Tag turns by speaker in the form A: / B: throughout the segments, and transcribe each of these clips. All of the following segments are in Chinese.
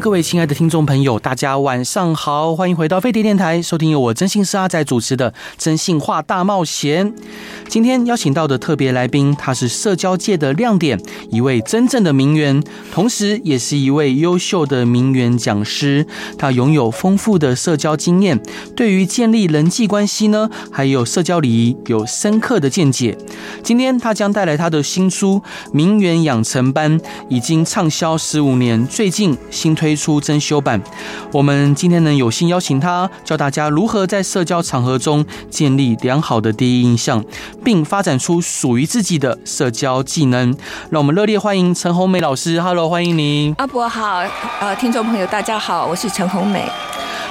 A: 各位亲爱的听众朋友，大家晚上好，欢迎回到飞碟电台，收听由我真心师阿仔主持的《征信话大冒险》。今天邀请到的特别来宾，他是社交界的亮点，一位真正的名媛，同时也是一位优秀的名媛讲师。他拥有丰富的社交经验，对于建立人际关系呢，还有社交礼仪有深刻的见解。今天他将带来他的新书《名媛养成班》，已经畅销十五年，最近新。推推出增修版，我们今天呢有幸邀请他，教大家如何在社交场合中建立良好的第一印象，并发展出属于自己的社交技能。让我们热烈欢迎陈红梅老师。Hello，欢迎您。
B: 阿伯好，呃，听众朋友大家好，我是陈红梅。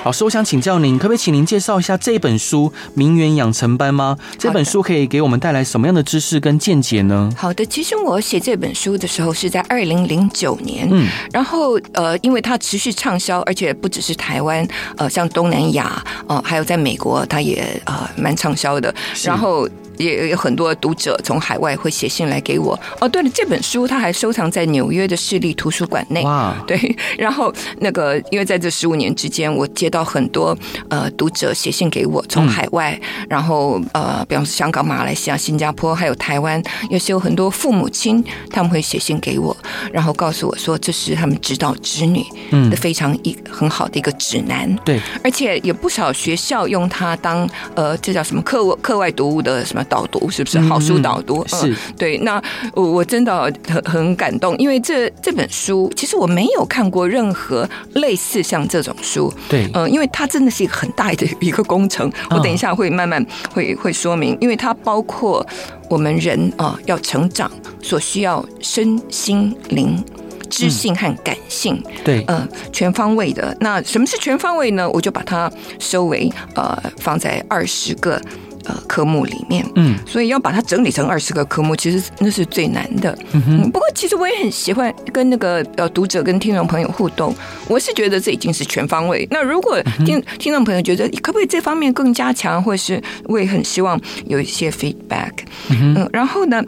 A: 老师，我想请教您，可不可以请您介绍一下这本书《名媛养成班》吗？这本书可以给我们带来什么样的知识跟见解呢？
B: 好的，其实我写这本书的时候是在二零零九年，嗯，然后呃，因为它持续畅销，而且不只是台湾，呃，像东南亚，呃，还有在美国，它也呃蛮畅销的，然后。也有很多读者从海外会写信来给我。哦，对了，这本书他还收藏在纽约的市立图书馆内。哇，对。然后那个，因为在这十五年之间，我接到很多呃读者写信给我，从海外，嗯、然后呃，比方说香港、马来西亚、新加坡，还有台湾，也是有很多父母亲他们会写信给我，然后告诉我说这是他们指导子女的非常一很好的一个指南。对、嗯，而且有不少学校用它当呃，这叫什么课外课外读物的什么。导读是不是好书导读？嗯，是对。那我我真的很很感动，因为这这本书其实我没有看过任何类似像这种书。对，嗯，因为它真的是一个很大的一个工程。我等一下会慢慢会会说明，因为它包括我们人啊要成长所需要身心灵、知性和感性。对，嗯，全方位的。那什么是全方位呢？我就把它收为呃放在二十个。呃，科目里面，嗯，所以要把它整理成二十个科目，其实那是最难的。嗯哼，不过其实我也很喜欢跟那个呃读者跟听众朋友互动。我是觉得这已经是全方位。那如果听听众朋友觉得可不可以这方面更加强，或是我也很希望有一些 feedback。嗯，然后呢，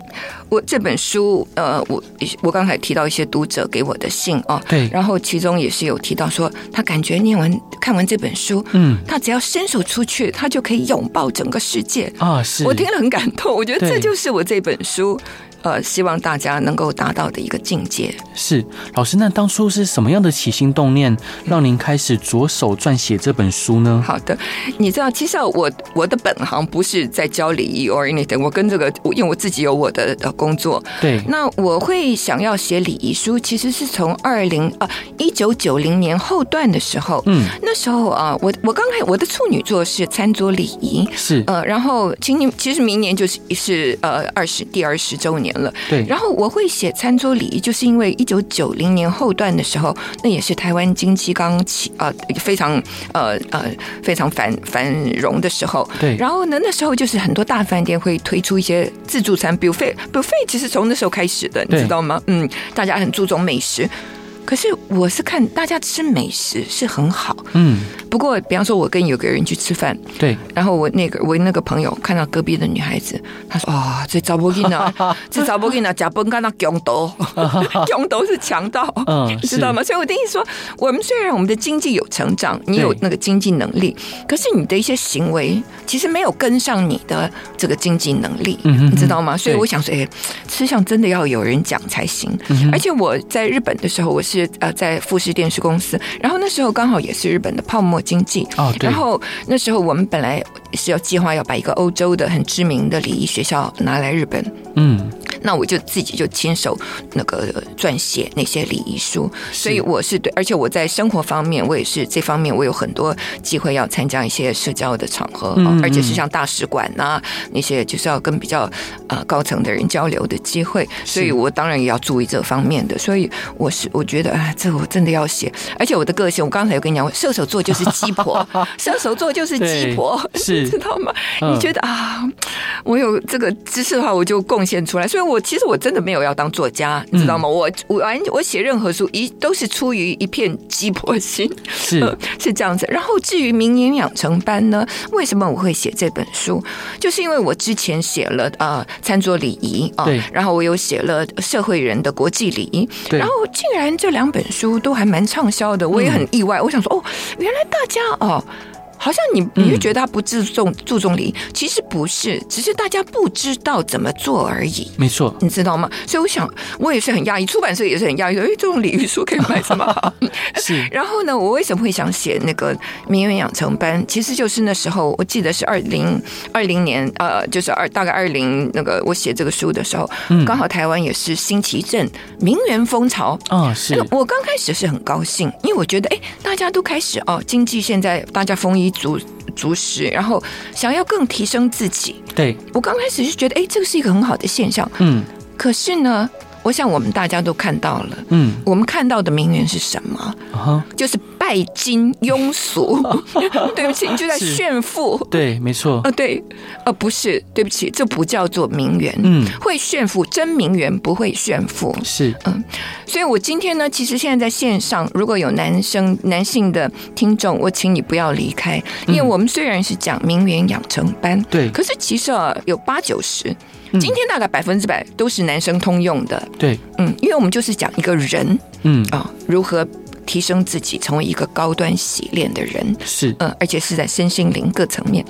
B: 我这本书，呃，我我刚才提到一些读者给我的信哦，对，然后其中也是有提到说，他感觉念完看完这本书，嗯，他只要伸手出去，他就可以拥抱整个世界。啊，是我听了很感动，我觉得这就是我这本书。呃，希望大家能够达到的一个境界。是
A: 老师，那当初是什么样的起心动念，让您开始着手撰写这本书呢？
B: 好的，你知道，其实我我的本行不是在教礼仪 or anything，我跟这个，因为我自己有我的呃工作。对，那我会想要写礼仪书，其实是从二零啊一九九零年后段的时候，嗯，那时候啊，我我刚开我的处女作是餐桌礼仪，是呃，然后今年其实明年就是是呃二十第二十周年。了，对。然后我会写餐桌礼仪，就是因为一九九零年后段的时候，那也是台湾经济刚起啊、呃，非常呃呃非常繁繁荣的时候。对。然后呢，那时候就是很多大饭店会推出一些自助餐，buffet，buffet 其实从那时候开始的，你知道吗？嗯，大家很注重美食。可是我是看大家吃美食是很好，嗯。不过，比方说，我跟有个人去吃饭，对。然后我那个我那个朋友看到隔壁的女孩子，他说：“啊、哦，这查某囡仔，这查某囡仔假崩干那强盗，强盗是强盗，嗯，知道吗？”所以我的意思说，我们虽然我们的经济有成长，你有那个经济能力，可是你的一些行为其实没有跟上你的这个经济能力，嗯，你知道吗？所以我想说，哎，吃相真的要有人讲才行。而且我在日本的时候，我是。呃，在富士电视公司，然后那时候刚好也是日本的泡沫经济。哦，对。然后那时候我们本来是要计划要把一个欧洲的很知名的礼仪学校拿来日本，嗯。那我就自己就亲手那个撰写那些礼仪书，所以我是对，而且我在生活方面，我也是这方面，我有很多机会要参加一些社交的场合，而且是像大使馆呐那些，就是要跟比较呃高层的人交流的机会，所以我当然也要注意这方面的，所以我是我觉得啊，这个我真的要写，而且我的个性，我刚才有跟你讲，射手座就是鸡婆，射手座就是鸡婆，是 知道吗？你觉得啊，我有这个知识的话，我就贡献出来，所以我其实我真的没有要当作家，你知道吗？我我完我写任何书一都是出于一片鸡婆心，
A: 是
B: 是这样子。然后至于名言养成班呢，为什么我会写这本书？就是因为我之前写了啊餐桌礼仪啊，然后我有写了社会人的国际礼仪，然后竟然这两本书都还蛮畅销的，我也很意外。我想说哦，原来大家哦。好像你你就觉得他不注重注重礼仪，其实不是，只是大家不知道怎么做而已。
A: 没错，
B: 你知道吗？所以我想，我也是很讶异，出版社也是很讶异，说哎，这种礼仪书可以卖这么好。
A: 是。
B: 然后呢，我为什么会想写那个名媛养成班？其实就是那时候，我记得是二零二零年，呃，就是二大概二零那个我写这个书的时候，刚好台湾也是兴起一阵名媛风潮。
A: 哦，是。
B: 我刚开始是很高兴，因为我觉得哎，大家都开始哦，经济现在大家丰衣。足足食，然后想要更提升自己。
A: 对，我
B: 刚开始是觉得，哎，这个是一个很好的现象。嗯，可是呢，我想我们大家都看到了。嗯，我们看到的名媛是什么？啊，就是。拜金庸俗，对不起，你 就在炫富。
A: 对，没错。
B: 呃，对，呃，不是，对不起，这不叫做名媛。嗯，会炫富，真名媛不会炫富。
A: 是，嗯，
B: 所以我今天呢，其实现在在线上，如果有男生、男性的听众，我请你不要离开，因为我们虽然是讲名媛养成班，
A: 对，
B: 可是其实啊，有八九十，今天大概百分之百都是男生通用的。
A: 对，
B: 嗯，因为我们就是讲一个人，嗯啊，如何。提升自己，成为一个高端洗练的人，
A: 是，
B: 嗯，而且是在身心灵各层面。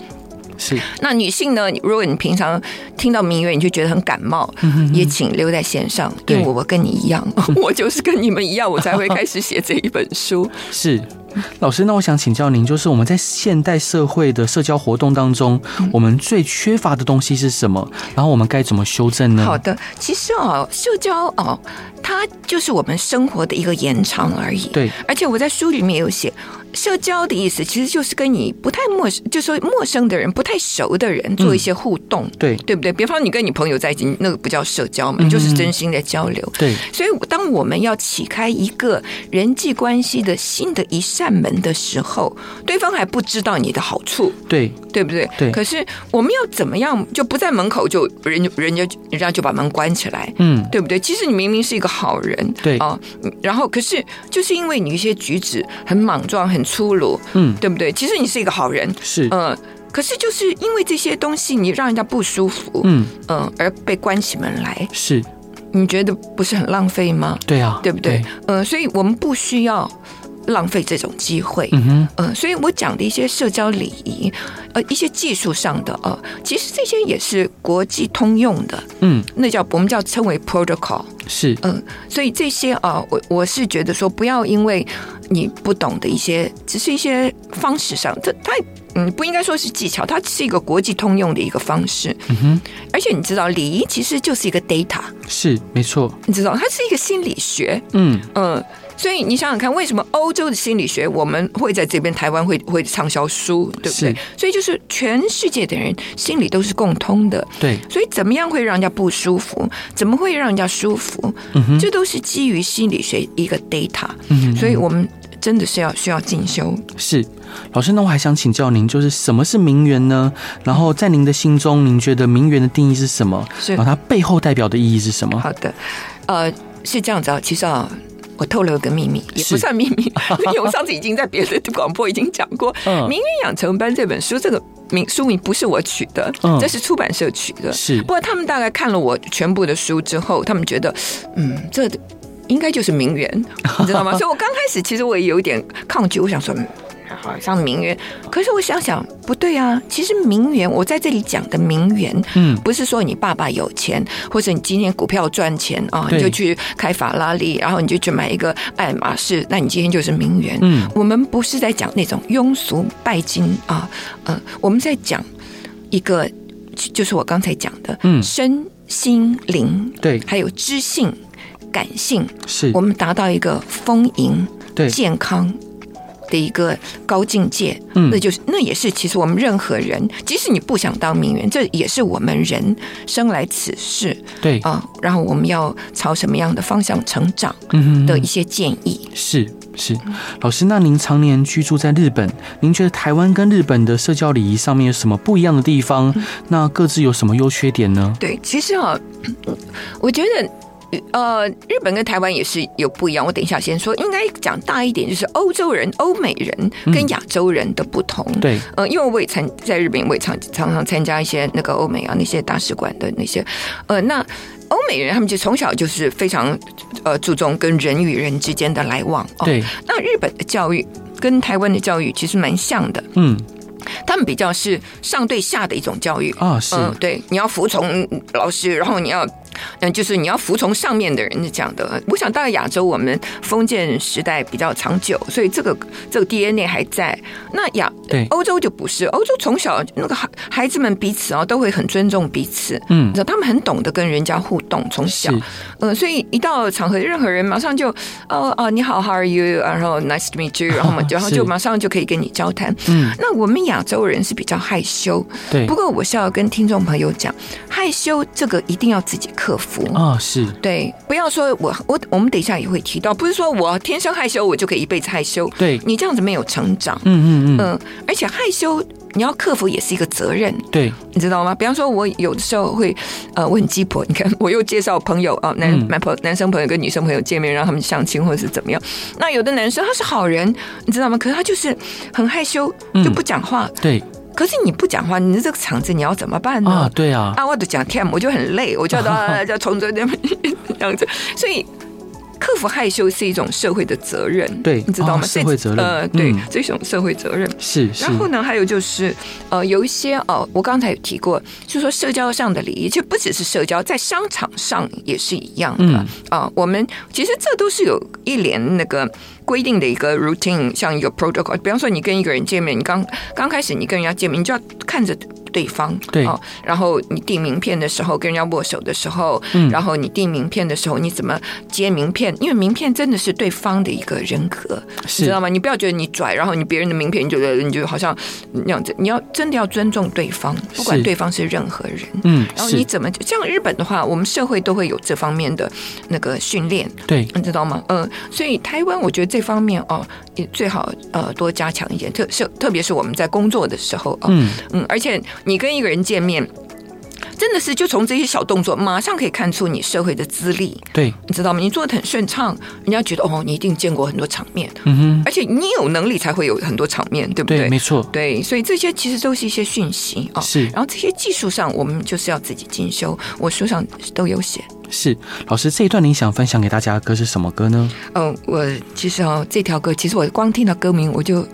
A: 是。
B: 那女性呢？如果你平常听到名媛，你就觉得很感冒，嗯、哼哼也请留在线上，因为我跟你一样，我就是跟你们一样，我才会开始写这一本书。
A: 是。老师，那我想请教您，就是我们在现代社会的社交活动当中，我们最缺乏的东西是什么？然后我们该怎么修正呢？
B: 好的，其实哦，社交哦，它就是我们生活的一个延长而已。
A: 对，
B: 而且我在书里面有写。社交的意思其实就是跟你不太陌生，就说陌生的人、不太熟的人做一些互动，嗯、对对不对？比方你跟你朋友在一起，那个不叫社交嘛，嗯、就是真心的交流。
A: 对，
B: 所以当我们要启开一个人际关系的新的一扇门的时候，对方还不知道你的好处，
A: 对
B: 对不对？
A: 对。
B: 可是我们要怎么样就不在门口就人人家人家就把门关起来，嗯，对不对？其实你明明是一个好人，
A: 对
B: 啊，然后可是就是因为你一些举止很莽撞、很。粗鲁，嗯，对不对？其实你是一个好人，
A: 是，
B: 嗯、呃，可是就是因为这些东西，你让人家不舒服，嗯嗯、呃，而被关起门来，
A: 是，
B: 你觉得不是很浪费吗？
A: 对啊，
B: 对不对？嗯、呃，所以我们不需要浪费这种机会，嗯哼，嗯、呃，所以我讲的一些社交礼仪，呃，一些技术上的，呃，其实这些也是国际通用的，嗯，那叫我们叫称为 protocol。
A: 是，
B: 嗯，所以这些啊，我我是觉得说，不要因为你不懂的一些，只是一些方式上，它它嗯不应该说是技巧，它是一个国际通用的一个方式。嗯哼，而且你知道，礼仪其实就是一个 data，
A: 是没错，
B: 你知道，它是一个心理学。嗯嗯。所以你想想看，为什么欧洲的心理学我们会在这边台湾会会畅销书，对不对？所以就是全世界的人心里都是共通的。
A: 对。
B: 所以怎么样会让人家不舒服？怎么会让人家舒服？嗯哼。这都是基于心理学一个 data。嗯哼。所以我们真的是要需要进修。
A: 是，老师，那我还想请教您，就是什么是名媛呢？然后在您的心中，您觉得名媛的定义是什么？是。然后它背后代表的意义是什么？
B: 好的，呃，是这样子啊，其实啊。我透露个秘密，也不算秘密，因为我上次已经在别的广播已经讲过，《名媛养成班》这本书，这个名书名不是我取的，这是出版社取的。
A: 是，
B: 不过他们大概看了我全部的书之后，他们觉得，嗯，这应该就是名媛，你知道吗？所以我刚开始其实我也有一点抗拒，我想说。好像名媛，可是我想想不对啊。其实名媛，我在这里讲的名媛，嗯，不是说你爸爸有钱，或者你今天股票赚钱啊，你就去开法拉利，然后你就去买一个爱马仕，那你今天就是名媛。嗯，我们不是在讲那种庸俗拜金啊，呃，我们在讲一个，就是我刚才讲的，嗯，身心灵，
A: 对，
B: 还有知性、感性，
A: 是
B: 我们达到一个丰盈、
A: 对
B: 健康。的一个高境界，嗯，那就是那也是其实我们任何人，即使你不想当名媛，这也是我们人生来此世，
A: 对
B: 啊，然后我们要朝什么样的方向成长，
A: 嗯
B: 的一些建议。
A: 是是，老师，那您常年居住在日本，您觉得台湾跟日本的社交礼仪上面有什么不一样的地方？那各自有什么优缺点呢？
B: 对，其实啊，我觉得。呃，日本跟台湾也是有不一样。我等一下先说，应该讲大一点，就是欧洲人、欧美人跟亚洲人的不同。
A: 嗯、对，
B: 呃，因为我也参在日本，我也常常常参加一些那个欧美啊那些大使馆的那些。呃，那欧美人他们就从小就是非常呃注重跟人与人之间的来往。哦、
A: 对，
B: 那日本的教育跟台湾的教育其实蛮像的。
A: 嗯，
B: 他们比较是上对下的一种教育
A: 啊、哦，是、
B: 呃，对，你要服从老师，然后你要。嗯，就是你要服从上面的人讲的。我想，大概亚洲我们封建时代比较长久，所以这个这个 DNA 还在。那亚对欧洲就不是，欧洲从小那个孩孩子们彼此啊都会很尊重彼此，嗯，他们很懂得跟人家互动，从小，嗯，所以一到场合，任何人马上就哦哦你好，How are you？然后 Nice to meet you，然后嘛 然后就马上就可以跟你交谈。嗯，那我们亚洲人是比较害羞，
A: 对。
B: 不过我是要跟听众朋友讲，害羞这个一定要自己克服。
A: 啊、哦，是。对，
B: 不要说我我我们等一下也会提到，不是说我天生害羞，我就可以一辈子害羞，
A: 对，
B: 你这样子没有成长，
A: 嗯嗯嗯，
B: 嗯，而且害羞你要克服也是一个责任，
A: 对，
B: 你知道吗？比方说，我有的时候会呃，我很鸡婆，你看我又介绍朋友啊，男男朋友、男生朋友跟女生朋友见面，让他们相亲或者是怎么样，那有的男生他是好人，你知道吗？可是他就是很害羞，就不讲话，
A: 嗯、对。
B: 可是你不讲话，你这个场子你要怎么办呢？
A: 啊，对啊，
B: 啊，我都讲天，我就很累，我就要 到叫从这边 这样子，所以克服害羞是一种社会的责任，
A: 对，
B: 你知道吗？
A: 哦、社会责任，
B: 呃，对，嗯、这种社会责任
A: 是。是。
B: 然后呢，还有就是呃，有一些哦，我刚才有提过，就是说社交上的礼仪，就不只是社交，在商场上也是一样的啊、嗯呃。我们其实这都是有一连那个。规定的一个 routine，像一个 protocol。比方说，你跟一个人见面，你刚刚开始你跟人家见面，你就要看着对方，
A: 对、
B: 哦。然后你递名片的时候，跟人家握手的时候，嗯，然后你递名片的时候，你怎么接名片？因为名片真的是对方的一个人格，你知道吗？你不要觉得你拽，然后你别人的名片，你觉得你就好像那样子。你要真的要尊重对方，不管对方是任何人，嗯。然后你怎么像日本的话，我们社会都会有这方面的那个训练，
A: 对，
B: 你知道吗？嗯、呃，所以台湾，我觉得这。方面哦，也最好呃多加强一点，特是特别是我们在工作的时候啊，嗯嗯，而且你跟一个人见面，真的是就从这些小动作，马上可以看出你社会的资历，
A: 对，
B: 你知道吗？你做的很顺畅，人家觉得哦，你一定见过很多场面，
A: 嗯哼，
B: 而且你有能力才会有很多场面，对不对？
A: 对，没错，
B: 对，所以这些其实都是一些讯息啊，
A: 是，
B: 然后这些技术上，我们就是要自己进修，我书上都有写。
A: 是老师，这一段您想分享给大家的歌是什么歌呢？
B: 嗯，我其实哦，这条歌其实我光听到歌名我就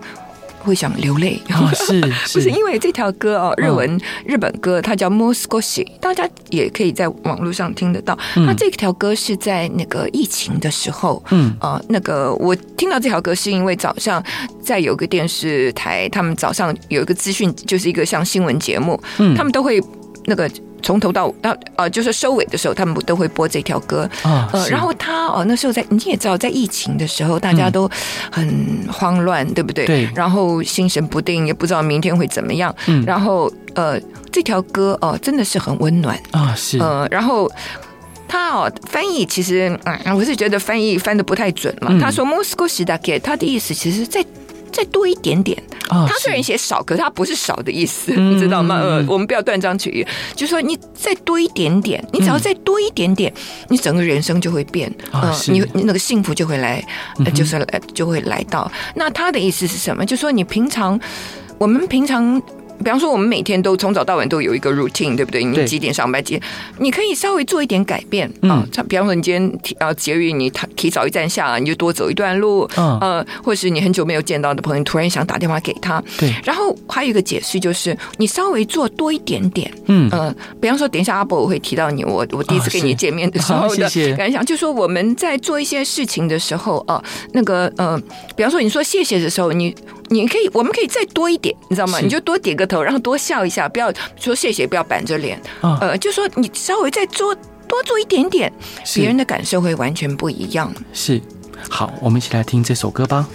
B: 会想流泪。
A: 哦、是，是
B: 不是因为这条歌哦，日文、嗯、日本歌，它叫《もう少し》，大家也可以在网络上听得到。那、嗯、这条歌是在那个疫情的时候，嗯啊、呃，那个我听到这条歌是因为早上在有个电视台，他们早上有一个资讯，就是一个像新闻节目，嗯，他们都会那个。 从头到到呃，就是收尾的时候，他们都会播这条歌。
A: 哦、
B: 呃，然后他哦，那时候在你也知道，在疫情的时候，大家都很慌乱，嗯、对不对？
A: 对。
B: 然后心神不定，也不知道明天会怎么样。嗯。然后呃，这条歌哦、呃，真的是很温暖
A: 啊、哦，是。
B: 呃，然后他哦，翻译其实嗯，我是觉得翻译翻的不太准嘛。嗯、他说 “more skossi dake”，他的意思其实在。再多一点点，他虽然写少，可是他不是少的意思，你知道吗？呃，我们不要断章取义，就是说你再多一点点，你只要再多一点点，你整个人生就会变，呃，你你那个幸福就会来，就是来就会来到。那他的意思是什么？就是说你平常，我们平常。比方说，我们每天都从早到晚都有一个 routine，对不对？你几点上班？几点？你可以稍微做一点改变啊。像比方说，你今天提啊节约，你提早一站下，你就多走一段路。嗯，呃，或是你很久没有见到的朋友，突然想打电话给他。
A: 对。
B: 然后还有一个解释就是，你稍微做多一点点。嗯呃，比方说，等一下阿伯我会提到你，我我第一次跟你见面的时候的感想，就说我们在做一些事情的时候啊，那个呃，比方说你说谢谢的时候，你你可以，我们可以再多一点，你知道
A: 吗？
B: 你就多点个头，然后多笑一下，不要说谢谢，不要板着脸，
A: 啊
B: 呃，就说你稍微再做多做一点点，
A: 是
B: 别人的感受会完全不一样。
A: 是，好，我们一起来听这首歌吧。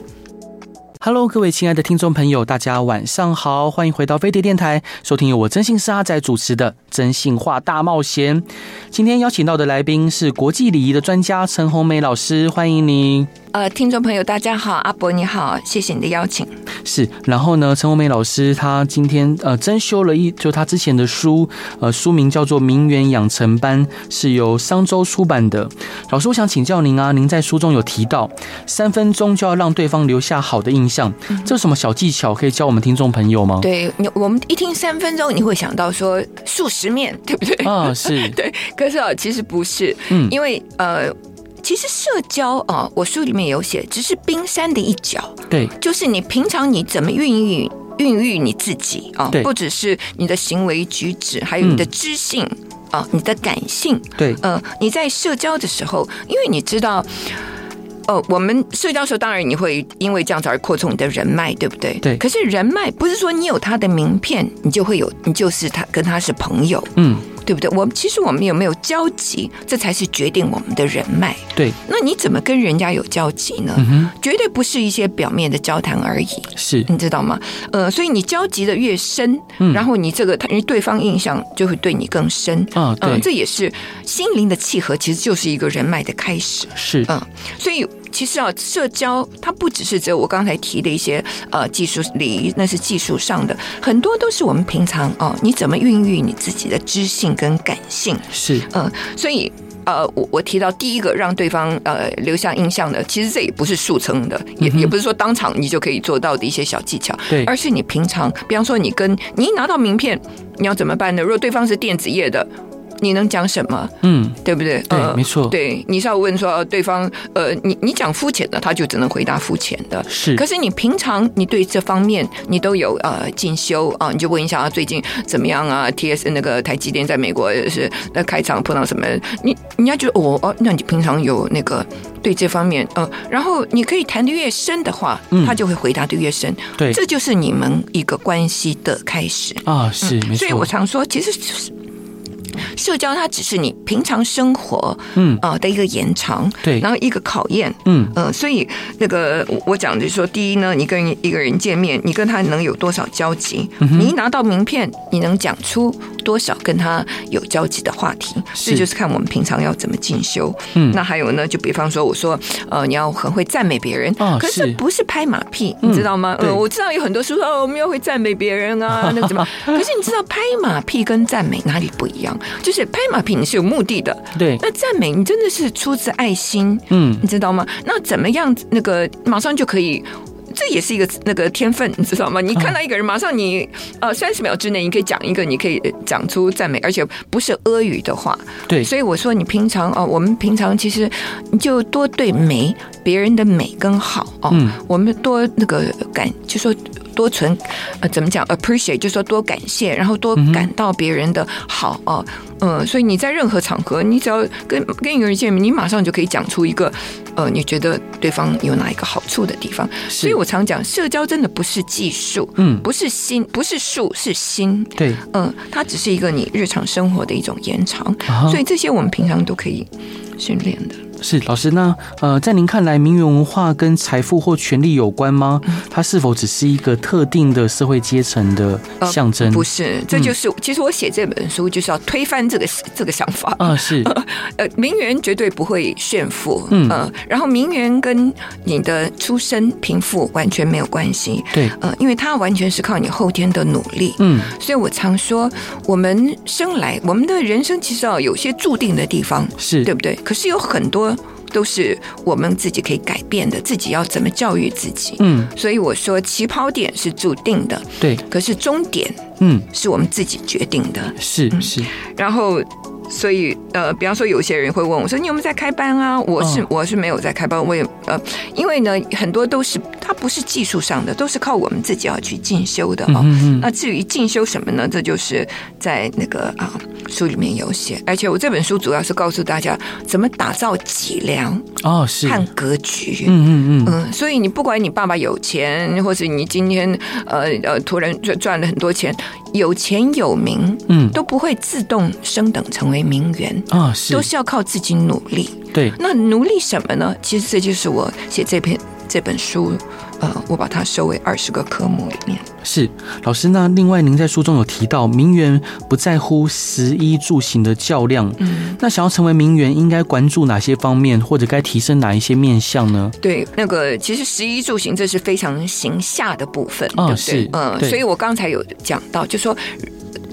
A: Hello，各位亲爱的听众朋友，大家晚上好，欢迎回到飞碟电台，收听由我真心是阿仔主持的《征信话大冒险》。今天邀请到的来宾是国际礼仪的专家陈红梅老师，欢迎你。
B: 呃，听众朋友，大家好，阿伯你好，谢谢你的邀请。
A: 是，然后呢，陈红梅老师她今天呃增修了一，就她之前的书，呃，书名叫做《名媛养成班》，是由商周出版的。老师，我想请教您啊，您在书中有提到三分钟就要让对方留下好的印象，嗯、这有什么小技巧可以教我们听众朋友吗？
B: 对，你我们一听三分钟，你会想到说数十面，对不对？
A: 啊，是
B: 对，可是啊，其实不是，嗯，因为呃。其实社交啊，我书里面有写，只是冰山的一角。
A: 对，
B: 就是你平常你怎么孕育孕育你自己啊？
A: 对，
B: 不只是你的行为举止，还有你的知性啊，你的感性。
A: 对，
B: 呃，你在社交的时候，因为你知道，呃，我们社交的时候，当然你会因为这样子而扩充你的人脉，对不对？
A: 对。
B: 可是人脉不是说你有他的名片，你就会有，你就是他跟他是朋友。
A: 嗯。
B: 对不对？我们其实我们有没有交集，这才是决定我们的人脉。
A: 对，
B: 那你怎么跟人家有交集呢？
A: 嗯、
B: 绝对不是一些表面的交谈而已。
A: 是，
B: 你知道吗？呃，所以你交集的越深，
A: 嗯、
B: 然后你这个他因为对方印象就会对你更深
A: 啊。对、呃，
B: 这也是心灵的契合，其实就是一个人脉的开始。
A: 是，嗯、呃，
B: 所以。其实啊，社交它不只是只有我刚才提的一些呃技术礼仪，那是技术上的，很多都是我们平常哦，你怎么孕育你自己的知性跟感性
A: 是
B: 嗯、呃，所以呃，我我提到第一个让对方呃留下印象的，其实这也不是速成的，也也不是说当场你就可以做到的一些小技巧，
A: 对，
B: 而是你平常，比方说你跟你一拿到名片，你要怎么办呢？如果对方是电子业的。你能讲什么？
A: 嗯，
B: 对不对？
A: 对，
B: 呃、
A: 没错。
B: 对，你是要问说对方，呃，你你讲肤浅的，他就只能回答肤浅的。
A: 是。
B: 可是你平常你对这方面你都有呃进修啊，你就问一下啊，最近怎么样啊？T S 那个台积电在美国是那开场碰到什么？你人家就哦哦，那你平常有那个对这方面呃，然后你可以谈的越深的话，嗯、他就会回答的越深。
A: 对，
B: 这就是你们一个关系的开始
A: 啊。是，没错。
B: 所以我常说，其实就是。社交它只是你平常生活嗯。啊的一个延长，
A: 对，
B: 然后一个考验，
A: 嗯。
B: 呃，所以那个我讲的就是说，第一呢，你跟一个人见面，你跟他能有多少交集？你一拿到名片，你能讲出多少跟他有交集的话题？这就是看我们平常要怎么进修。嗯，那还有呢，就比方说，我说呃，你要很会赞美别人，可是不是拍马屁，你知道吗？呃，我知道有很多书说哦，我们要会赞美别人啊，那怎么？可是你知道拍马屁跟赞美哪里不一样？就是拍马屁你是有目的的，
A: 对。
B: 那赞美你真的是出自爱心，
A: 嗯，
B: 你知道吗？那怎么样那个马上就可以？这也是一个那个天分，你知道吗？你看到一个人，马上你呃三十秒之内，你可以讲一个，你可以讲出赞美，而且不是阿语的话。
A: 对。
B: 所以我说，你平常哦，我们平常其实你就多对美别人的美跟好哦，嗯，我们多那个感，就说。多存呃，怎么讲？appreciate 就是说多感谢，然后多感到别人的好哦，嗯、呃，所以你在任何场合，你只要跟跟一个人见面，你马上就可以讲出一个呃，你觉得对方有哪一个好处的地方。所以我常讲，社交真的不是技术，嗯，不是心，不是术，是心。
A: 对，
B: 嗯、呃，它只是一个你日常生活的一种延长。Uh-huh. 所以这些我们平常都可以训练的。
A: 是老师，那呃，在您看来，名媛文化跟财富或权力有关吗？它是否只是一个特定的社会阶层的象征？
B: 呃，不是，这就是、嗯、其实我写这本书就是要推翻这个这个想法
A: 啊。是
B: 呃，名媛绝对不会炫富，嗯、呃，然后名媛跟你的出身贫富完全没有关系，
A: 对，
B: 呃，因为它完全是靠你后天的努力，
A: 嗯，
B: 所以我常说，我们生来我们的人生其实要有些注定的地方，
A: 是
B: 对不对？可是有很多。都是我们自己可以改变的，自己要怎么教育自己。
A: 嗯，
B: 所以我说起跑点是注定的，
A: 对，
B: 可是终点，
A: 嗯，
B: 是我们自己决定的。
A: 是是，
B: 然后。所以，呃，比方说，有些人会问我说：“你有没有在开班啊？”我是、哦、我是没有在开班，我也呃，因为呢，很多都是他它不是技术上的，都是靠我们自己要去进修的啊。嗯嗯，那至于进修什么呢？这就是在那个啊书里面有写，而且我这本书主要是告诉大家怎么打造脊梁
A: 哦，是
B: 看格局。
A: 嗯嗯嗯
B: 嗯，所以你不管你爸爸有钱，或是你今天呃呃突然赚赚了很多钱，有钱有名，嗯，都不会自动升等成为名媛
A: 啊，是
B: 都是要靠自己努力。
A: 对，
B: 那努力什么呢？其实这就是我写这篇这本书，呃，我把它收为二十个科目里面。
A: 是老师，那另外您在书中有提到，名媛不在乎食衣住行的较量，嗯，那想要成为名媛，应该关注哪些方面，或者该提升哪一些面向呢？
B: 对，那个其实食衣住行这是非常形下的部分，哦，对不对？嗯，所以我刚才有讲到，就说。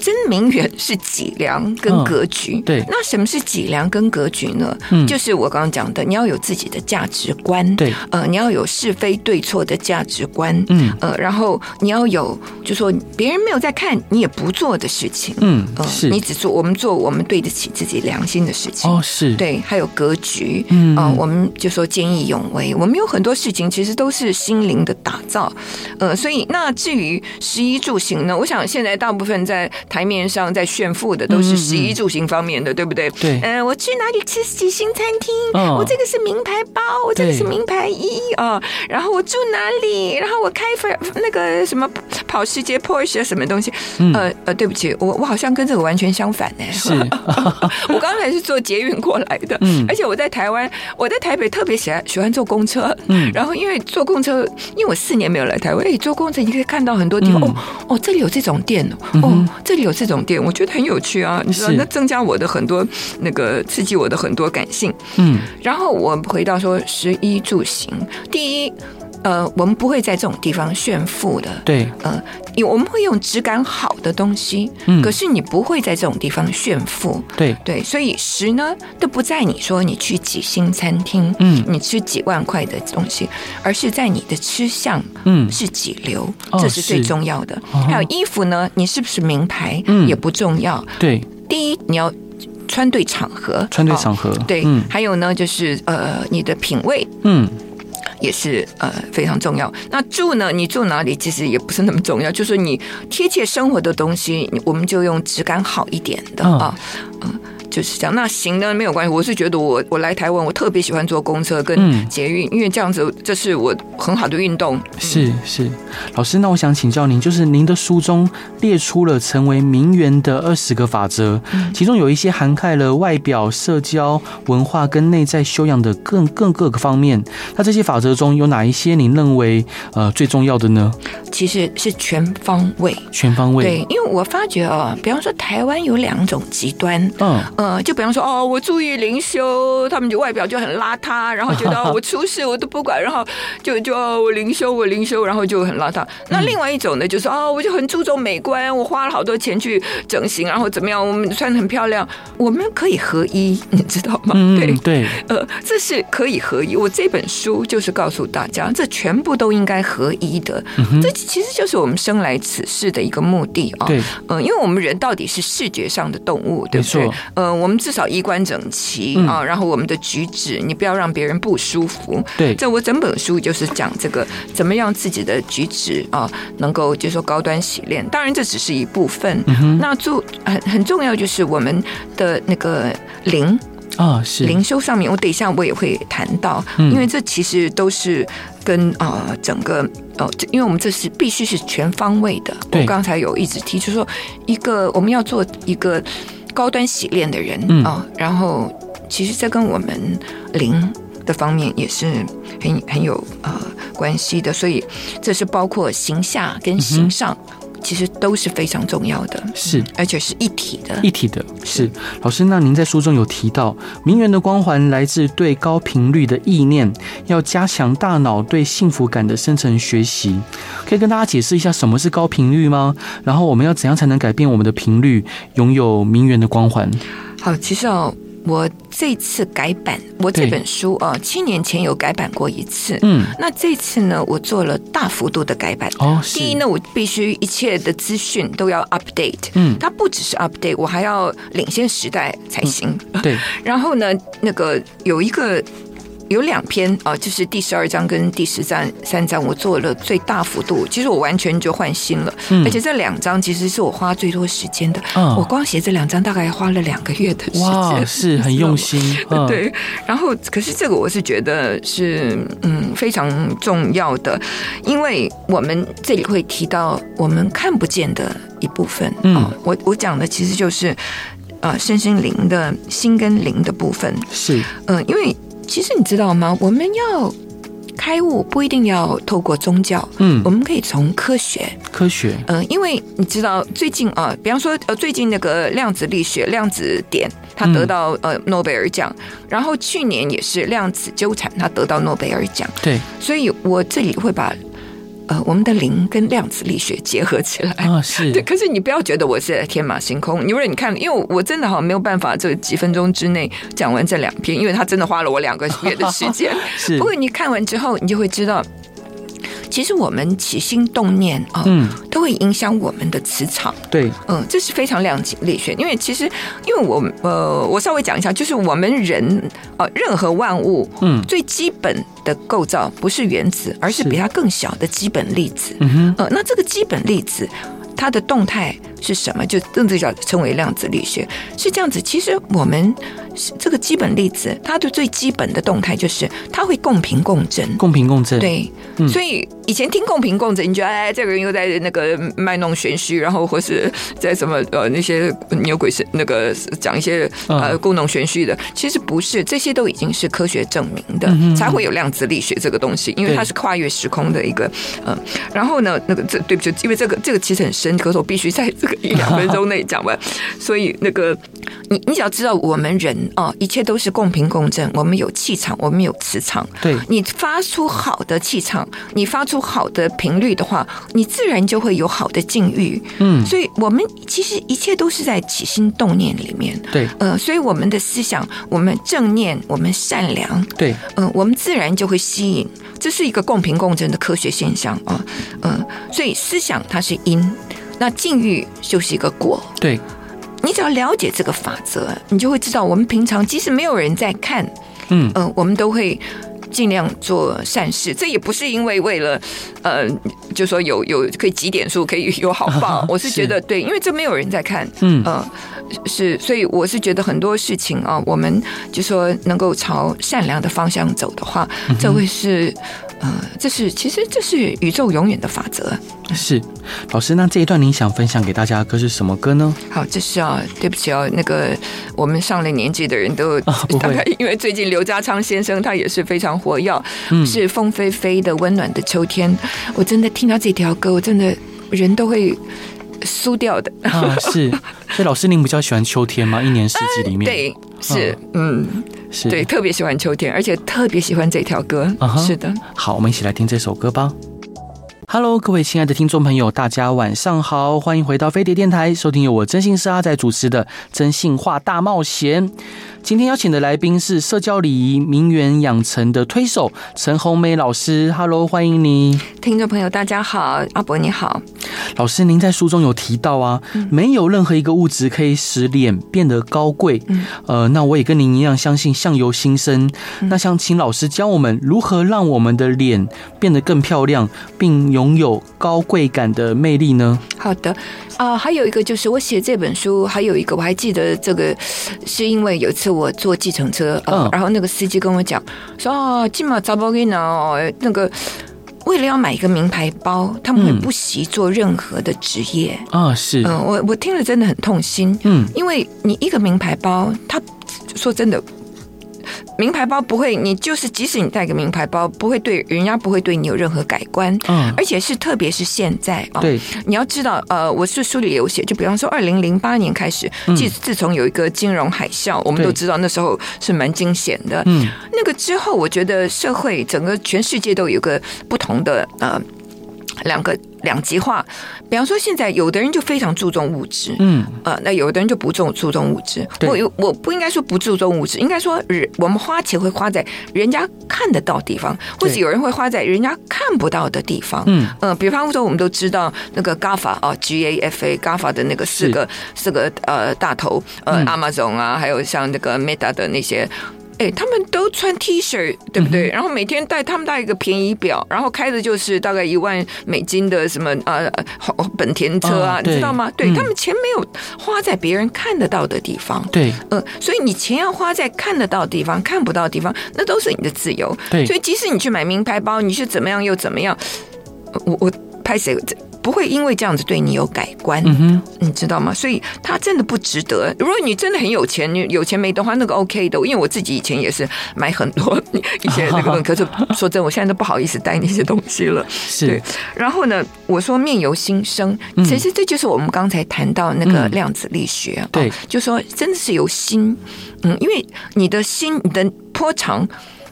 B: 真名媛是脊梁跟格局，
A: 嗯，对。
B: 那什么是脊梁跟格局呢？嗯，就是我刚刚讲的，你要有自己的价值观，
A: 对。
B: 呃，你要有是非对错的价值观，嗯。呃，然后你要有，就说别人没有在看你也不做的事情，
A: 嗯，是。
B: 你只做我们做我们对得起自己良心的事情，
A: 哦，是
B: 对。还有格局，嗯，呃，我们就说见义勇为，我们有很多事情其实都是心灵的打造，呃，所以那至于食衣住行呢，我想现在大部分在。台面上在炫富的都是食衣住行方面的，嗯、对不对？
A: 对，
B: 嗯、呃，我去哪里吃几星餐厅？哦、我这个是名牌包，我这个是名牌衣啊、哦。然后我住哪里？然后我开份那个什么跑世界 Porsche 什么东西？嗯、呃呃，对不起，我我好像跟这个完全相反呢。
A: 是，
B: 我刚才是坐捷运过来的，嗯，而且我在台湾，我在台北特别喜欢喜欢坐公车，嗯，然后因为坐公车，因为我四年没有来台湾，哎，坐公车你可以看到很多地方，嗯、哦哦，这里有这种店哦，哦，嗯、这里有这种店，我觉得很有趣啊，你知道，那增加我的很多那个刺激我的很多感性，嗯，然后我回到说十一住行，第一。呃，我们不会在这种地方炫富的，
A: 对，
B: 呃，我们会用质感好的东西，嗯，可是你不会在这种地方炫富，
A: 对。
B: 对，所以食呢都不在你说你去几星餐厅，嗯，你吃几万块的东西，而是在你的吃相，嗯，是几流，这是最重要的。哦，还有衣服呢，你是不是名牌，嗯，也不重要，
A: 对，
B: 第一你要穿对场合，
A: 穿对场合，哦，
B: 对，嗯，还有呢就是呃你的品味，嗯。也是呃非常重要。那住呢？你住哪里其实也不是那么重要，就是你贴切生活的东西，我们就用质感好一点的啊，嗯。就是这样，那行呢没有关系。我是觉得我我来台湾，我特别喜欢坐公车跟捷运，嗯、因为这样子这是我很好的运动。
A: 是是，老师，那我想请教您，就是您的书中列出了成为名媛的二十个法则，嗯、其中有一些涵盖了外表、社交、文化跟内在修养的更更各个方面。那这些法则中有哪一些您认为呃最重要的呢？
B: 其实是全方位，
A: 全方位。
B: 对，因为我发觉啊，比方说台湾有两种极端，嗯。呃，就比方说，哦，我注意灵修，他们就外表就很邋遢，然后觉得 哦，我出事我都不管，然后就就我灵修我灵修，然后就很邋遢。那另外一种呢，就是哦，我就很注重美观，我花了好多钱去整形，然后怎么样，我们穿的很漂亮，我们可以合一，你知道吗？
A: 嗯、
B: 对
A: 对，
B: 呃，这是可以合一。我这本书就是告诉大家，这全部都应该合一的。这其实就是我们生来此世的一个目的啊。对，嗯、呃，因为我们人到底是视觉上的动物，对不对？呃嗯，我们至少衣冠整齐啊，然后我们的举止，你不要让别人不舒服。
A: 对，
B: 这我整本书就是讲这个，怎么样自己的举止啊，能够就说高端洗练。当然这只是一部分，那就很很重要，就是我们的那个灵
A: 啊，是
B: 灵修上面，我等一下我也会谈到，因为这其实都是跟啊整个哦，因为我们这是必须是全方位的。我刚才有一直提出说，一个我们要做一个。高端洗练的人啊、嗯。哦，然后其实这跟我们灵的方面也是很很有呃关系的，所以这是包括形下跟形上，其实都是非常重要的，
A: 是
B: 而且是一体的，
A: 一体的。是，老师，那您在书中有提到，名媛的光环来自对高频率的意念，要加强大脑对幸福感的深层学习。可以跟大家解释一下什么是高频率吗？然后我们要怎样才能改变我们的频率，拥有名媛的光环？
B: 好，其实哦，我这次改版，我这本书啊，对七年前有改版过一次。嗯，那这次呢，我做了大幅度的改版。哦，第一呢，我必须一切的资讯都要 update。嗯，它不只是 update，我还要领先时代才行。
A: 嗯、对。
B: 然后呢，那个有一个。有两篇啊，就是第十二章跟第十三三章，我做了最大幅度，其实我完全就换新了，嗯、而且这两章其实是我花最多时间的，嗯、我光写这两章大概花了两个月的时间，
A: 哇，是很用心，
B: 嗯、对。然后，可是这个我是觉得是嗯非常重要的，因为我们这里会提到我们看不见的一部分，嗯，我我讲的其实就是呃身心灵的心跟灵的部分，
A: 是，
B: 嗯，因为。其实你知道吗？我们要开悟不一定要透过宗教，嗯，我们可以从科学，
A: 科学，
B: 嗯，因为你知道最近啊，比方说呃，最近那个量子力学、量子点，他得到呃诺贝尔奖，然后去年也是量子纠缠，他得到诺贝尔奖，
A: 对，
B: 所以我这里会把。呃，我们的灵跟量子力学结合起来
A: 啊，是
B: 对。可是你不要觉得我是在天马行空，因为你看，因为我真的好像没有办法这几分钟之内讲完这两篇，因为他真的花了我两个月的时间。
A: 是，
B: 不过你看完之后，你就会知道。其实我们起心动念啊，嗯，都会影响我们的磁场。
A: 对，
B: 嗯，这是非常量子力学。因为其实，因为我呃，我稍微讲一下，就是我们人呃，任何万物，嗯，最基本的构造不是原子，而是比它更小的基本粒子。嗯哼，呃，那这个基本粒子。它的动态是什么？就甚至叫称为量子力学，是这样子。其实我们这个基本粒子，它的最基本的动态就是它会共频共振。
A: 共频共振，
B: 对。嗯、所以以前听共频共振，你觉得哎，这个人又在那个卖弄玄虚，然后或是在什么呃那些牛鬼神那个讲一些呃故弄玄虚的，其实不是，这些都已经是科学证明的，嗯、才会有量子力学这个东西，因为它是跨越时空的一个嗯、呃。然后呢，那个这对不起，因为这个这个其实很深。可是我必须在这个一两分钟内讲完，所以那个你你只要知道，我们人啊，一切都是共频共振。我们有气场，我们有磁场。
A: 对，
B: 你发出好的气场，你发出好的频率的话，你自然就会有好的境遇。嗯，所以我们其实一切都是在起心动念里面。
A: 对，
B: 呃，所以我们的思想，我们正念，我们善良。
A: 对，
B: 嗯、呃，我们自然就会吸引。这是一个共频共振的科学现象啊。嗯、呃，所以思想它是因。那境遇就是一个果，
A: 对，
B: 你只要了解这个法则，你就会知道，我们平常即使没有人在看，嗯嗯、呃，我们都会尽量做善事。这也不是因为为了，呃，就说有有可以积点数，可以有好报。我是觉得对，因为这没有人在看，嗯嗯、呃，是，所以我是觉得很多事情啊，我们就说能够朝善良的方向走的话，这会是。呃，这是其实这是宇宙永远的法则。
A: 是，老师，那这一段您想分享给大家的歌是什么歌呢？
B: 好，这是啊，对不起啊，那个我们上了年纪的人都 大概因为最近刘家昌先生他也是非常活跃，嗯，是凤飞飞的温暖的秋天。我真的听到这条歌，我真的人都会酥掉的
A: 啊。是，所以老师您比较喜欢秋天吗？一年四季里面，
B: 呃、对，是，嗯。是对，特别喜欢秋天，而且特别喜欢这条歌。Uh huh. 是的，
A: 好，我们一起来听这首歌吧。Hello，各位亲爱的听众朋友，大家晚上好，欢迎回到飞碟电台，收听由我真心是阿仔主持的《真心话大冒险》。今天邀请的来宾是社交礼仪名媛养成的推手陈红梅老师。Hello，欢迎你，
B: 听众朋友，大家好，阿伯你好。
A: 老师，您在书中有提到啊，嗯、没有任何一个物质可以使脸变得高贵。嗯、呃，那我也跟您一样相信相由心生。嗯、那想请老师教我们如何让我们的脸变得更漂亮，并拥有高贵感的魅力呢？
B: 好的。啊、呃，还有一个就是我写这本书，还有一个我还记得这个，是因为有一次我坐计程车，然后那个司机跟我讲说哦，今马砸包给呢，那个为了要买一个名牌包，他们会不惜做任何的职业。
A: 啊、嗯，是，
B: 嗯、呃，我我听了真的很痛心，嗯，因为你一个名牌包，他说真的。名牌包不会，你就是即使你带个名牌包，不会对人家不会对你有任何改观，嗯，而且是特别是现在啊，
A: 对，
B: 你要知道，呃，我是书里有写，就比方说二零零八年开始，自自从有一个金融海啸，我们都知道那时候是蛮惊险的，嗯，那个之后，我觉得社会整个全世界都有个不同的呃。两个两极化，比方说，现在有的人就非常注重物质，嗯，呃，那有的人就不重注重物质。对我我不应该说不注重物质，应该说人我们花钱会花在人家看得到地方，或者有人会花在人家看不到的地方。嗯，呃，比方说，我们都知道那个 GAFA 啊，G A F A，GAFA 的那个四个四个呃大头，呃，Amazon 啊，还有像那个 Meta 的那些。哎，他们都穿 T 恤，对不对？然后每天带他们带一个便宜表，然后开的就是大概一万美金的什么呃本田车啊，你知道吗？对他们钱没有花在别人看得到的地方，
A: 对，
B: 嗯，所以你钱要花在看得到的地方，看不到的地方，那都是你的自由。对，所以即使你去买名牌包，你是怎么样又怎么样，我我拍谁？不会因为这样子对你有改观，你知道吗？所以他真的不值得。如果你真的很有钱，你有钱没的话，那个 OK 的。因为我自己以前也是买很多 一些那个，可是说真，我现在都不好意思带那些东西了。是。对。然后呢，我说面由心生，其实这就是我们刚才谈到那个量子力学。对。就说真的是由心，嗯，因为你的心，你的波长。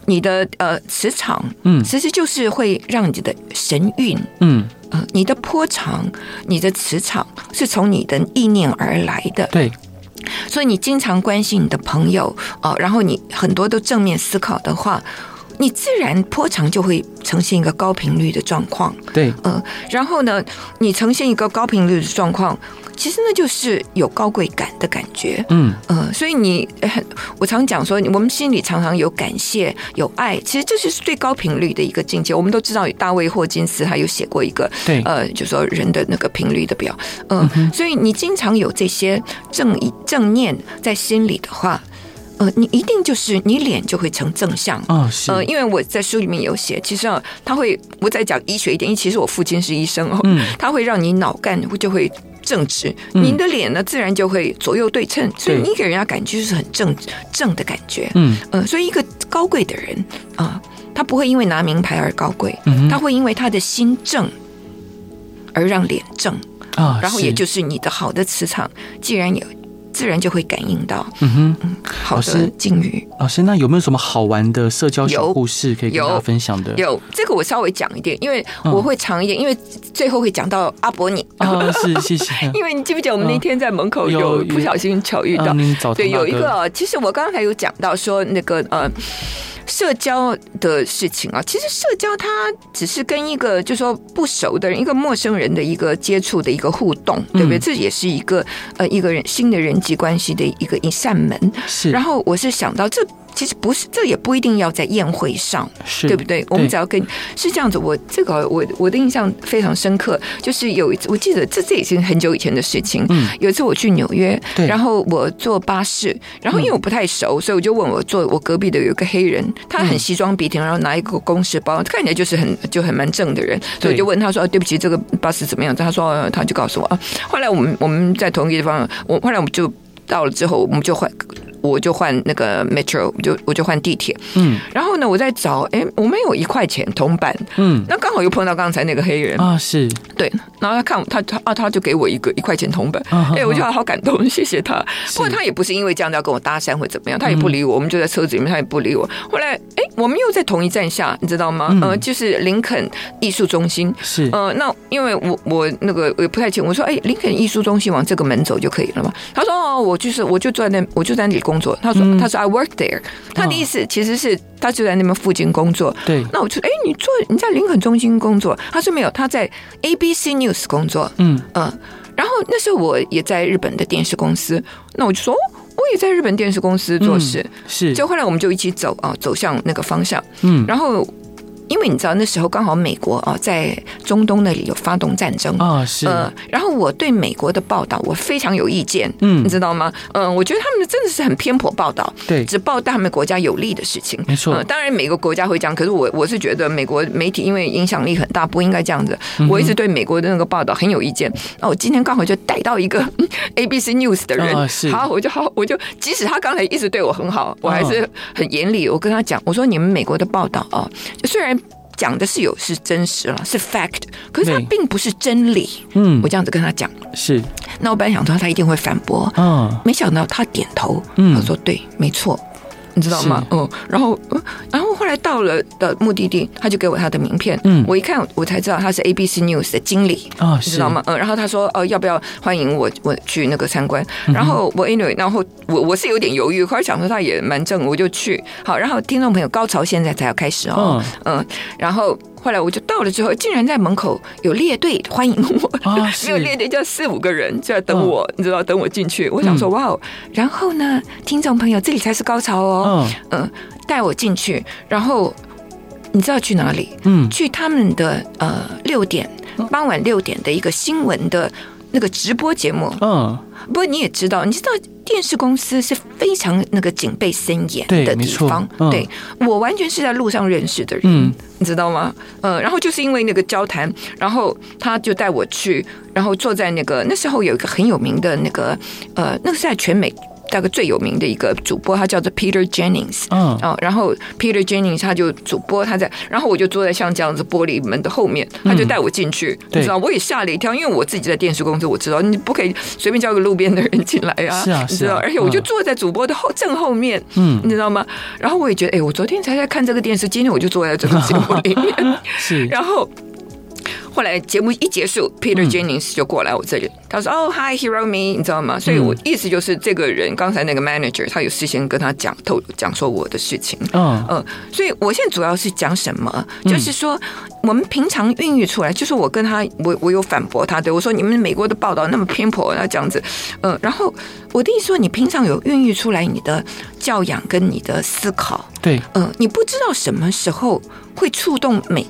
B: 你的呃磁场，嗯，其实就是会让你的神韵，嗯，呃，你的波长，你的磁场是从你的意念而来的，对。所以你经常关心你的朋友，哦，然后你很多都正面思考的话，你自然波长就会呈现一个高频率的状况，对，呃，然后呢，你呈现一个高频率的状况。其实那就是有高贵感的感觉，嗯。呃，所以你很，我常讲说，我们心里常常有感谢、有爱，其实这是最高频率的一个境界。我们都知道，大卫霍金斯他有写过一个，对，呃，就说人的那个频率的表，呃、嗯，所以你经常有这些正正念在心里的话，呃，你一定就是你脸就会成正向，哦，是，呃，因为我在书里面有写，其实啊，他会我再讲医学一点，因为其实我父亲是医生哦，嗯，他会让你脑干就会。正直，您的脸呢，自然就会左右对称，所以你给人家感觉就是很正正的感觉。嗯，呃，所以一个高贵的人啊，他不会因为拿名牌而高贵，他会因为他的心正而让脸正啊，然后也就是你的好的磁场，既然有。自然就会感应到，嗯哼，嗯，好的，境遇。
A: 老师，那有没有什么好玩的社交小故事可以跟大家分享的？
B: 有，有这个我稍微讲一点，因为我会长一点，因为最后会讲到阿伯你。
A: 哦，是，谢谢。
B: 因为你记不记得我们那天在门口有不小心巧遇到？对，有一个，其实我刚才有讲到说那个呃。社交的事情啊，其实社交它只是跟一个就说不熟的人，一个陌生人的一个接触的一个互动，对不对？嗯、这也是一个呃一个人新的人际关系的一个一扇门。是，然后我是想到这。其实不是，这也不一定要在宴会上，是对不对？我们只要跟是这样子。我这个我我的印象非常深刻，就是有一次我记得这这已经很久以前的事情。嗯，有一次我去纽约，然后我坐巴士，然后因为我不太熟，所以我就问我坐我隔壁的有一个黑人，他很西装笔挺，然后拿一个公事包，看起来就是很就很蛮正的人，所以我就问他说：“对不起，这个巴士怎么样？”他说：“他就告诉我啊。”后来我们我们在同一个地方，我后来我们就到了之后，我们就换。我就换那个 metro，就我就换地铁。嗯，然后呢，我在找，哎，我们有一块钱铜板。嗯，那刚好又碰到刚才那个黑人
A: 啊，是对。
B: 然后他看他他啊，他就给我一个一块钱铜板。哎，我就好感动，谢谢他。不过他也不是因为这样要跟我搭讪或怎么样，他也不理我。我们就在车子里面，他也不理我。后来，哎，我们又在同一站下，你知道吗？呃，就是林肯艺术中心。是，呃，那因为我我那个我也不太清，我说，哎，林肯艺术中心往这个门走就可以了嘛。他说，哦，我就是我就坐在那，我就在那里工作。他说：“他说 I work there。”他的意思其实是他就在那边附近工作。对，那我就哎，你做你在林肯中心工作？他说没有，他在 ABC News 工作。嗯嗯，然后那时候我也在日本的电视公司，那我就说我也在日本电视公司做事。是，就后来我们就一起走啊，走向那个方向。嗯，然后。因为你知道那时候刚好美国啊在中东那里有发动战争啊，是呃，然后我对美国的报道我非常有意见，嗯，你知道吗？嗯，我觉得他们真的是很偏颇报道，对，只报他们国家有利的事情，没错。当然每个国家会这样，可是我我是觉得美国媒体因为影响力很大，不应该这样子。我一直对美国的那个报道很有意见。那我今天刚好就逮到一个 ABC News 的人，好，我就好，我就即使他刚才一直对我很好，我还是很严厉。我跟他讲，我说你们美国的报道啊，虽然。讲的是有是真实了，是 fact，可是它并不是真理。嗯，我这样子跟他讲，是。那我本来想说他一定会反驳，嗯，没想到他点头，嗯，他说对，没错。你知道吗？嗯，然后，然后后来到了的目的地，他就给我他的名片。嗯，我一看，我才知道他是 ABC News 的经理。哦，你知道吗？嗯，然后他说，哦，要不要欢迎我我去那个参观？然后我 anyway，然后我我是有点犹豫，后来想说他也蛮正，我就去。好，然后听众朋友，高潮现在才要开始哦。嗯，然后。后来我就到了之后，竟然在门口有列队欢迎我，
A: 啊、
B: 没有列队叫四五个人就在等我，嗯、你知道等我进去。我想说、嗯、哇哦，然后呢，听众朋友，这里才是高潮哦。嗯嗯，带我进去，然后你知道去哪里？嗯，去他们的呃六点傍晚六点的一个新闻的那个直播节目。嗯，不过你也知道，你知道。电视公司是非常那个警备森严的地方。对，我完全是在路上认识的人，嗯、你知道吗？呃，然后就是因为那个交谈，然后他就带我去，然后坐在那个那时候有一个很有名的那个呃，那个是在全美。大概最有名的一个主播，他叫做 Peter Jennings。嗯，哦，然后 Peter Jennings 他就主播，他在，然后我就坐在像这样子玻璃门的后面，他就带我进去，你知道，我也吓了一跳，因为我自己在电视公司，我知道你不可以随便叫个路边的人进来啊，是啊，你知道，而且我就坐在主播的后正后面，嗯，你知道吗？然后我也觉得，哎，我昨天才在看这个电视，今天我就坐在这个节目里面，是，然后。后来节目一结束，Peter Jennings 就过来我这里，他说：“哦，Hi Hiromi，你知道吗？”所以，我意思就是这个人刚才那个 manager，他有事先跟他讲透讲说我的事情。嗯嗯，所以我现在主要是讲什么？就是说，我们平常孕育出来，就是我跟他，我我有反驳他，对我说：“你们美国的报道那么偏颇，那这样子。”嗯，然后我的意思说，你平常有孕育出来你的教养跟你的思考，
A: 对，
B: 嗯，你不知道什么时候。会触动每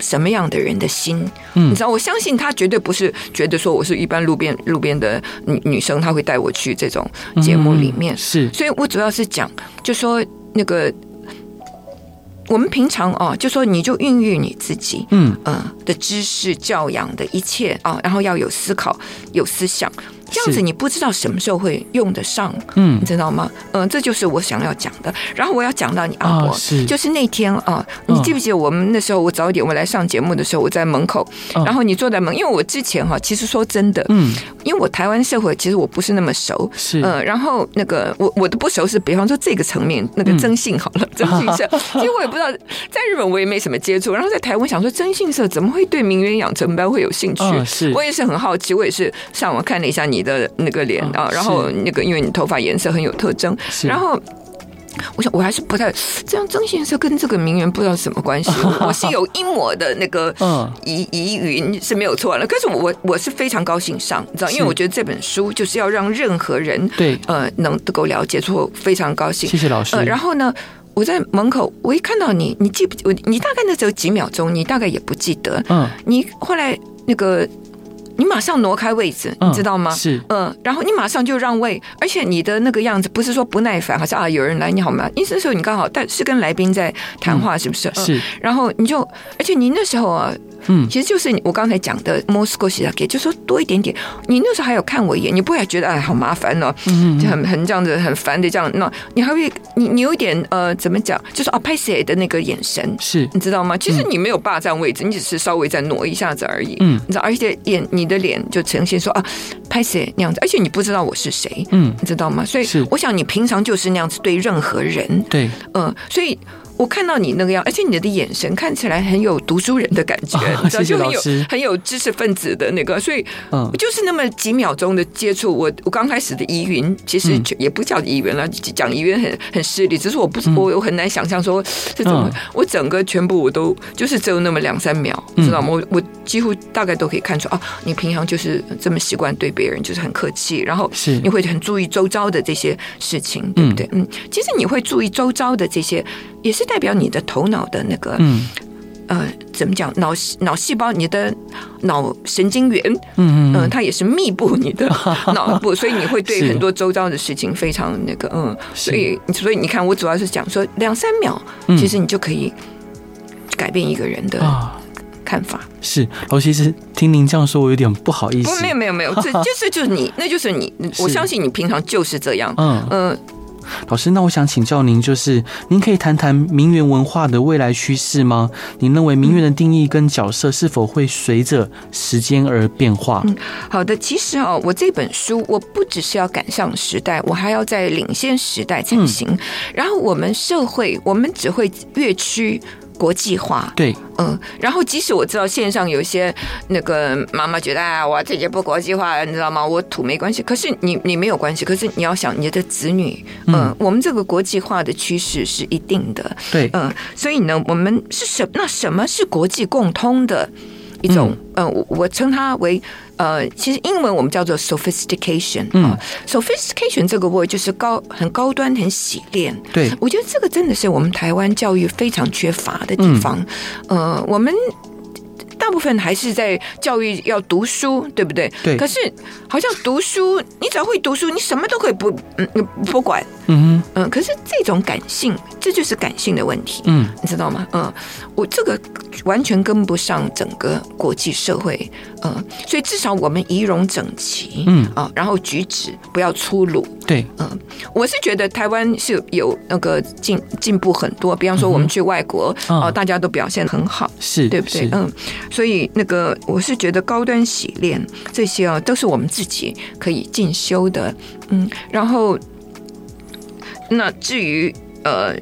B: 什么样的人的心？嗯，你知道，我相信他绝对不是觉得说我是一般路边路边的女女生，他会带我去这种节目里面。嗯、是，所以我主要是讲，就说那个我们平常哦，就说你就孕育你自己，嗯呃的知识教养的一切啊，然后要有思考，有思想。这样子你不知道什么时候会用得上，嗯，你知道吗？嗯，这就是我想要讲的。然后我要讲到你阿伯，是就是那天啊，你记不记得我们那时候我早一点我来上节目的时候，我在门口，然后你坐在门，因为我之前哈，其实说真的，嗯，因为我台湾社会其实我不是那么熟，是嗯，然后那个我我的不熟是比方说这个层面那个征信好了，征信社，其实我也不知道，在日本我也没什么接触，然后在台湾想说征信社怎么会对名媛养成班会有兴趣？是我也是很好奇，我也是上网看了一下你。你的那个脸啊，然后那个因为你头发颜色很有特征，然后我想我还是不太这样。曾先生跟这个名媛不知道什么关系，我是有一抹的那个疑疑云是没有错了。可是我我是非常高兴上，你知道，因为我觉得这本书就是要让任何人对呃能够了解，所以我非常高兴。谢谢老师。然后呢，我在门口，我一看到你，你记不？我你大概那时候几秒钟，你大概也不记得。嗯，你后来那个。你马上挪开位置，你知道吗？是，嗯，然后你马上就让位，而且你的那个样子不是说不耐烦，还是啊有人来你好吗？意思是说你刚好但是跟来宾在谈话，是不是？是，然后你就，而且你那时候啊。嗯，其实就是我刚才讲的莫斯科西达给，就说多一点点。你那时候还有看我一眼，你不会觉得哎好麻烦哦，嗯、就很很这样子很烦的这样。那你还会你你有一点呃怎么讲？就是啊拍谁的那个眼神，是你知道吗？其实你没有霸占位置，你只是稍微再挪一下子而已。嗯，你知道，而且眼你的脸就呈现说啊拍谁那样子，而且你不知道我是谁，嗯，你知道吗？所以我想你平常就是那样子对任何人，对，嗯，所以。我看到你那个样，而且你的眼神看起来很有读书人的感觉，你知道，就很有很有知识分子的那个，所以就是那么几秒钟的接触，我我刚开始的疑云，其实也不叫疑云了，讲疑云很很失礼，只是我不我我很难想象说这种，我整个全部我都就是只有那么两三秒，知道吗？我我几乎大概都可以看出啊，你平常就是这么习惯对别人就是很客气，然后是。你会很注意周遭的这些事情，对不对？嗯，其实你会注意周遭的这些。也是代表你的头脑的那个，嗯，呃，怎么讲？脑脑细胞，你的脑神经元，嗯嗯，它也是密布你的 脑部，所以你会对很多周遭的事情非常那个，嗯，所以所以你看，我主要是讲说两三秒，其实你就可以改变一个人的看法。
A: 是，我其实听您这样说，我有点不好意思。
B: 不，没有没有没有，这 就是就是你，那就是你，我相信你平常就是这样，嗯嗯。
A: 老师，那我想请教您，就是您可以谈谈名媛文化的未来趋势吗？您认为名媛的定义跟角色是否会随着时间而变化？
B: 嗯，好的。其实哦，我这本书我不只是要赶上时代，我还要在领先时代才行。嗯，然后我们社会，我们只会越趋。国际化，
A: 对，
B: 嗯，然后即使我知道线上有些那个妈妈觉得啊，我这些不国际化，你知道吗？我土没关系，可是你你没有关系，可是你要想你的子女，嗯，嗯我们这个国际化的趋势是一定的，
A: 对，
B: 嗯，所以呢，我们是什那什么是国际共通的一种，嗯，呃、我我称它为。呃，其实英文我们叫做 sophistication 啊，sophistication 这个 word 就是高、很高端、很洗练。
A: 对，
B: 我觉得这个真的是我们台湾教育非常缺乏的地方。呃，我们大部分还是在教育要读书，对不对？
A: 对。
B: 可是好像读书，你只要会读书，你什么都可以不嗯不管。
A: 嗯
B: 嗯。可是这种感性，这就是感性的问题。嗯，你知道吗？嗯，我这个。完全跟不上整个国际社会，嗯，所以至少我们仪容整齐，嗯啊，然后举止不要粗鲁，
A: 对，
B: 嗯，我是觉得台湾是有那个进进步很多，比方说我们去外国，哦，大家都表现很好，
A: 是
B: 对不对？嗯，所以那个我是觉得高端洗练这些啊，都是我们自己可以进修的，嗯，然后那至于呃。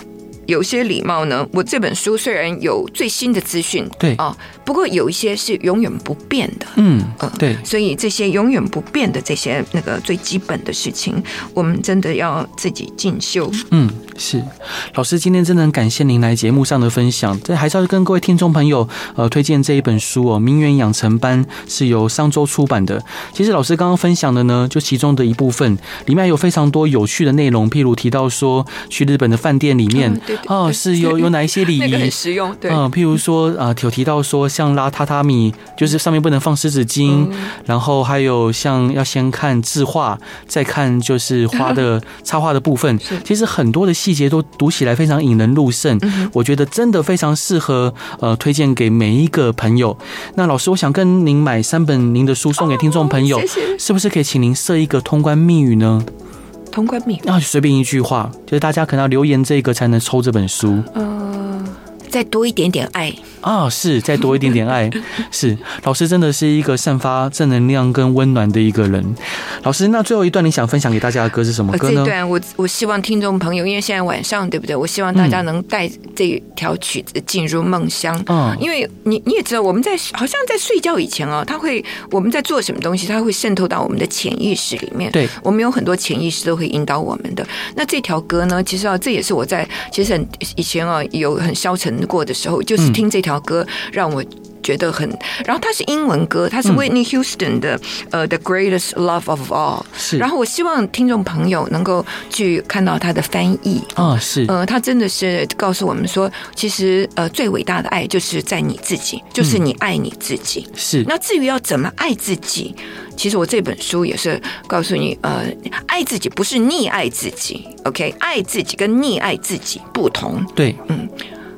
B: 有些礼貌呢，我这本书虽然有最新的资讯，
A: 对
B: 啊，不过有一些是永远不变的，
A: 嗯，对，
B: 所以这些永远不变的这些那个最基本的事情，我们真的要自己进修。
A: 嗯，是，老师今天真的很感谢您来节目上的分享，这还是要跟各位听众朋友呃推荐这一本书哦，《名媛养成班》是由商周出版的。其实老师刚刚分享的呢，就其中的一部分，里面有非常多有趣的内容，譬如提到说去日本的饭店里面。嗯哦，是有有哪一些礼仪？
B: 那个很实用，对。
A: 嗯，譬如说啊，有提到说，像拉榻榻米，就是上面不能放湿纸巾，嗯、然后还有像要先看字画，再看就是花的 插画的部分。其实很多的细节都读起来非常引人入胜，嗯、我觉得真的非常适合呃推荐给每一个朋友。那老师，我想跟您买三本您的书送给听众朋友，哦、谢谢，是不是可以请您设一个通关密语呢？
B: 通关密语
A: 啊，随便一句话，就是大家可能要留言这个才能抽这本书。
B: 呃，再多一点点爱。
A: 啊，是再多一点点爱，是老师真的是一个散发正能量跟温暖的一个人。老师，那最后一段你想分享给大家的歌是什么歌呢？
B: 这段我我希望听众朋友，因为现在晚上对不对？我希望大家能带这条曲子进入梦乡。嗯，因为你你也知道，我们在好像在睡觉以前哦，他会我们在做什么东西，他会渗透到我们的潜意识里面。
A: 对，
B: 我们有很多潜意识都会引导我们的。那这条歌呢，其实啊，这也是我在其实很以前啊有很消沉过的时候，就是听这条。歌让我觉得很，然后它是英文歌，它是 Whitney Houston 的，嗯、呃，《The Greatest Love of All》。
A: 是，
B: 然后我希望听众朋友能够去看到它的翻译
A: 啊，是，
B: 呃，它真的是告诉我们说，其实呃，最伟大的爱就是在你自己，就是你爱你自己。
A: 是，
B: 那至于要怎么爱自己，其实我这本书也是告诉你，呃，爱自己不是溺爱自己，OK，爱自己跟溺爱自己不同。
A: 对，
B: 嗯。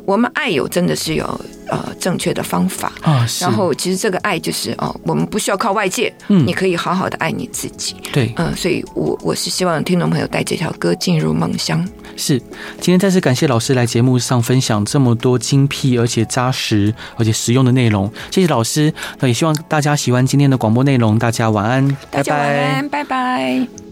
B: 我们爱有真的是有呃正确的方法。啊，然后其实这个爱就是哦，我们不需要靠外界，嗯，你可以好好的爱你自己，
A: 对，
B: 嗯，所以我我是希望听众朋友带这条歌进入梦乡。
A: 是，今天再次感谢老师来节目上分享这么多精辟而且扎实而且实用的内容，谢谢老师，那也希望大家喜欢今天的广播内容，大家晚安，
B: 大家晚安，拜拜。拜拜。